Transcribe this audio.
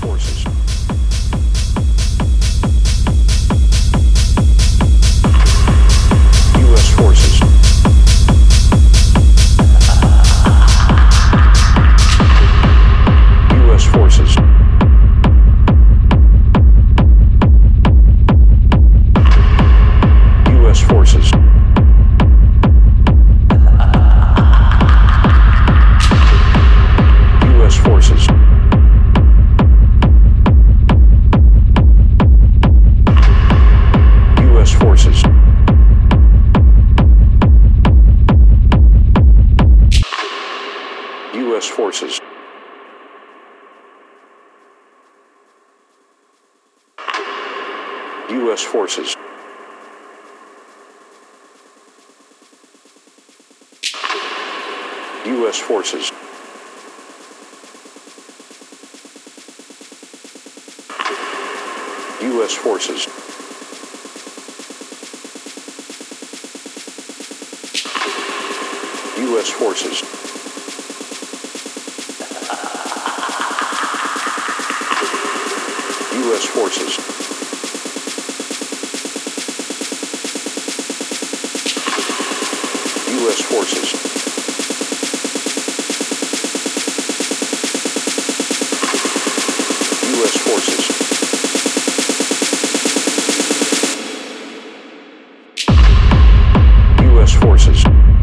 forces. U.S. forces. U.S. forces. U.S. forces. U.S. forces. U.S. forces. U.S. forces. U.S. forces. U.S. forces. U.S. forces.